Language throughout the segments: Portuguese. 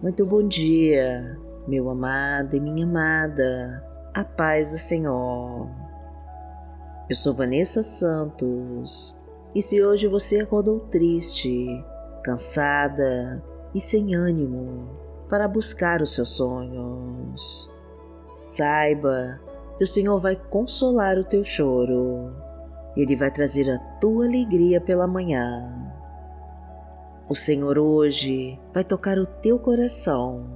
Muito bom dia, meu amado e minha amada, a paz do Senhor. Eu sou Vanessa Santos. E se hoje você acordou triste, cansada e sem ânimo para buscar os seus sonhos, saiba que o Senhor vai consolar o teu choro, Ele vai trazer a tua alegria pela manhã o Senhor hoje vai tocar o teu coração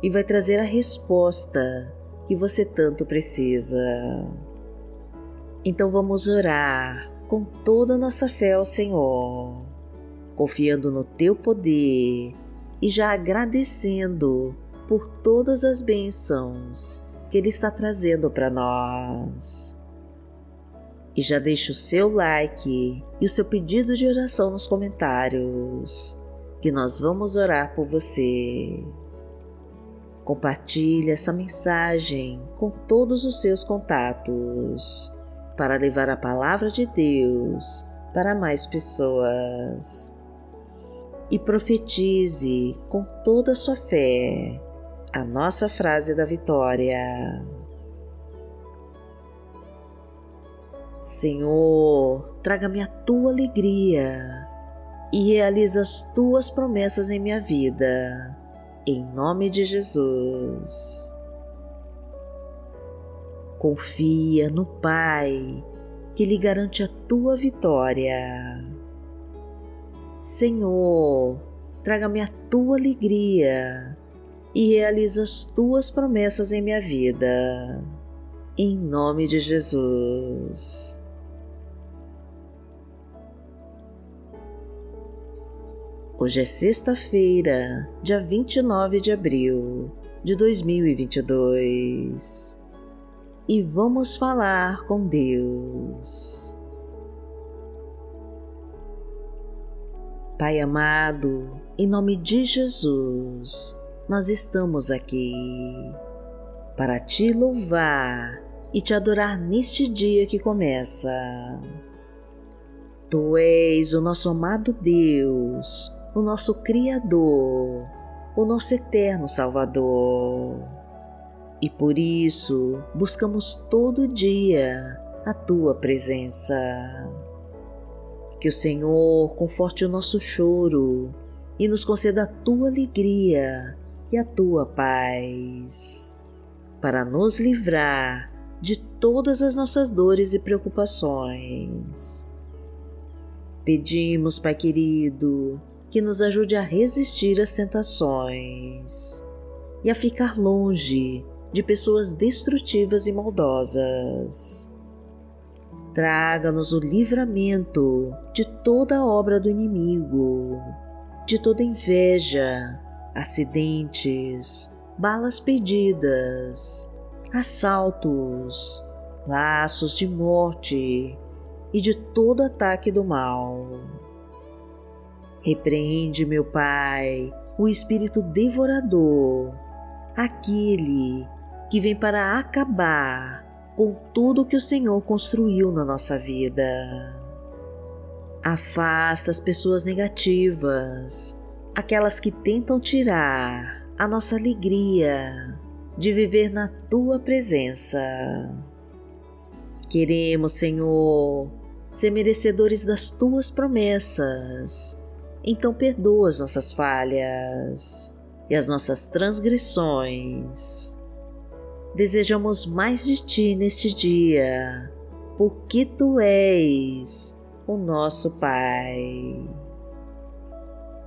e vai trazer a resposta que você tanto precisa. Então vamos orar com toda a nossa fé ao Senhor, confiando no teu poder e já agradecendo por todas as bênçãos que Ele está trazendo para nós. E já deixa o seu like e o seu pedido de oração nos comentários, que nós vamos orar por você. Compartilhe essa mensagem com todos os seus contatos para levar a palavra de Deus para mais pessoas. E profetize com toda a sua fé a nossa frase da vitória. Senhor, traga-me a tua alegria e realiza as tuas promessas em minha vida, em nome de Jesus. Confia no Pai, que lhe garante a tua vitória. Senhor, traga-me a tua alegria e realiza as tuas promessas em minha vida em nome de Jesus. Hoje é sexta-feira, dia 29 de abril de 2022 e vamos falar com Deus. Pai amado, em nome de Jesus, nós estamos aqui para te louvar e te adorar neste dia que começa. Tu és o nosso amado Deus, o nosso Criador, o nosso eterno Salvador. E por isso buscamos todo dia a tua presença. Que o Senhor conforte o nosso choro e nos conceda a tua alegria e a tua paz, para nos livrar de todas as nossas dores e preocupações. Pedimos, Pai querido, que nos ajude a resistir às tentações e a ficar longe de pessoas destrutivas e maldosas. Traga-nos o livramento de toda obra do inimigo, de toda inveja, acidentes, balas perdidas assaltos, laços de morte e de todo ataque do mal. Repreende, meu Pai, o espírito devorador, aquele que vem para acabar com tudo que o Senhor construiu na nossa vida. Afasta as pessoas negativas, aquelas que tentam tirar a nossa alegria, de viver na tua presença. Queremos, Senhor, ser merecedores das tuas promessas. Então perdoa as nossas falhas e as nossas transgressões. Desejamos mais de ti neste dia, porque tu és o nosso Pai.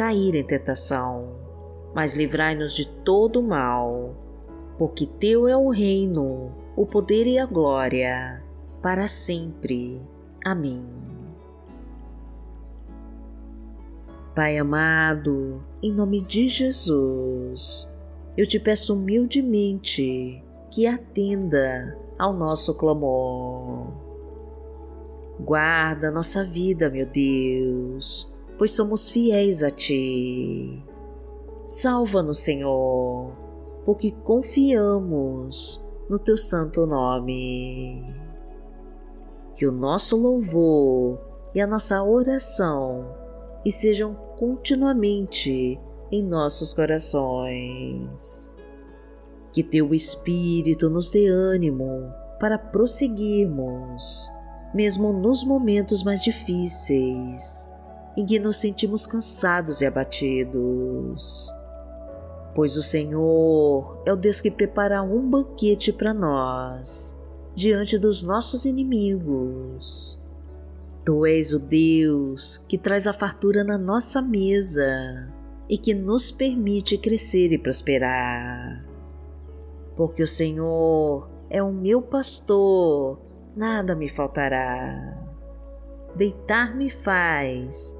cair em tentação mas livrai-nos de todo mal, porque Teu é o reino, o poder e a glória, para sempre. Amém. Pai amado, em nome de Jesus, eu te peço humildemente que atenda ao nosso clamor. Guarda nossa vida, meu Deus, pois somos fiéis a Ti. Salva-nos, Senhor, porque confiamos no Teu santo nome. Que o nosso louvor e a nossa oração estejam continuamente em nossos corações. Que Teu Espírito nos dê ânimo para prosseguirmos mesmo nos momentos mais difíceis, em que nos sentimos cansados e abatidos. Pois o Senhor é o Deus que prepara um banquete para nós, diante dos nossos inimigos. Tu és o Deus que traz a fartura na nossa mesa e que nos permite crescer e prosperar. Porque o Senhor é o meu pastor nada me faltará. Deitar-me faz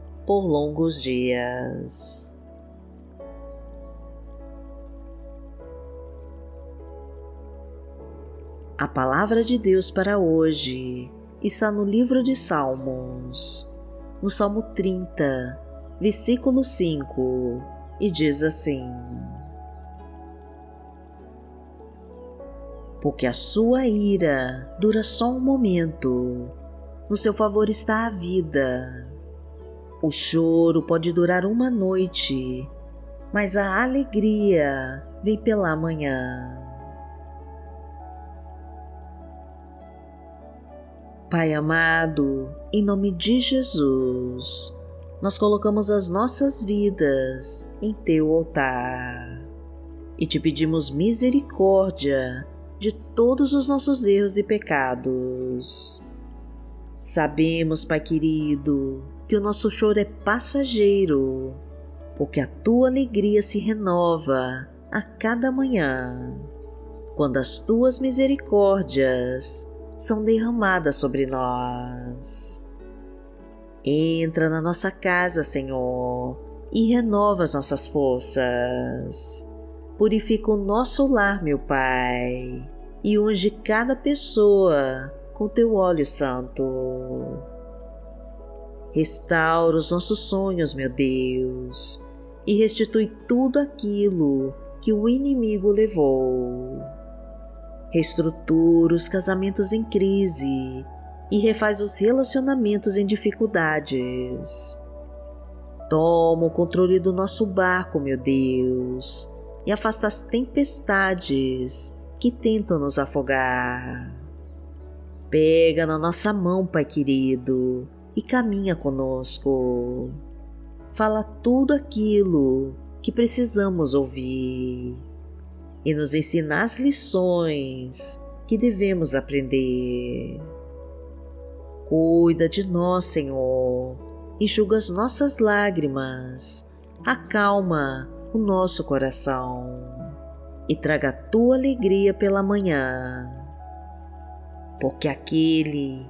por longos dias. A palavra de Deus para hoje está no livro de Salmos, no Salmo 30, versículo 5, e diz assim: Porque a sua ira dura só um momento no seu favor está a vida. O choro pode durar uma noite, mas a alegria vem pela manhã. Pai amado, em nome de Jesus, nós colocamos as nossas vidas em teu altar e te pedimos misericórdia de todos os nossos erros e pecados. Sabemos, Pai querido, que o nosso choro é passageiro, porque a tua alegria se renova a cada manhã, quando as tuas misericórdias são derramadas sobre nós. Entra na nossa casa, Senhor, e renova as nossas forças. Purifica o nosso lar, meu Pai, e unge cada pessoa com teu óleo santo. Restaura os nossos sonhos, meu Deus, e restitui tudo aquilo que o inimigo levou. Reestrutura os casamentos em crise e refaz os relacionamentos em dificuldades. Toma o controle do nosso barco, meu Deus, e afasta as tempestades que tentam nos afogar. Pega na nossa mão, Pai querido, e caminha conosco. Fala tudo aquilo que precisamos ouvir e nos ensina as lições que devemos aprender. Cuida de nós, Senhor, enxuga as nossas lágrimas, acalma o nosso coração e traga a tua alegria pela manhã porque aquele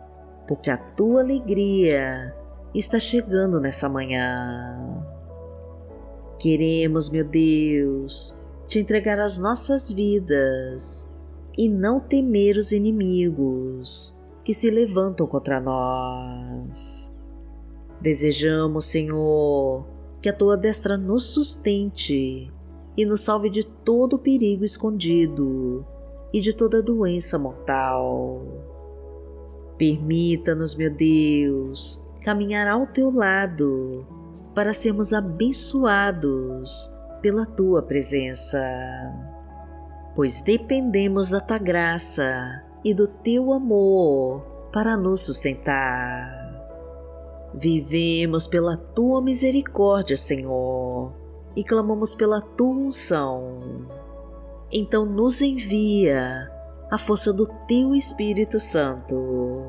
porque a Tua alegria está chegando nessa manhã. Queremos, meu Deus, te entregar as nossas vidas e não temer os inimigos que se levantam contra nós. Desejamos, Senhor, que a tua destra nos sustente e nos salve de todo perigo escondido e de toda doença mortal. Permita-nos, meu Deus, caminhar ao teu lado para sermos abençoados pela tua presença, pois dependemos da tua graça e do teu amor para nos sustentar. Vivemos pela tua misericórdia, Senhor, e clamamos pela tua unção. Então nos envia a força do teu Espírito Santo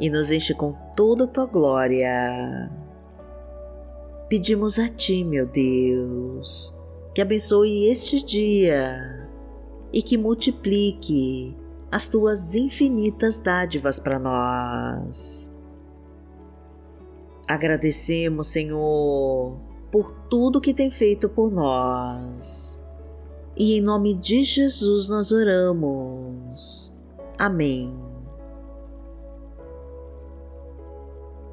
e nos enche com toda a tua glória. Pedimos a ti, meu Deus, que abençoe este dia e que multiplique as tuas infinitas dádivas para nós. Agradecemos, Senhor, por tudo que tem feito por nós. E em nome de Jesus nós oramos. Amém.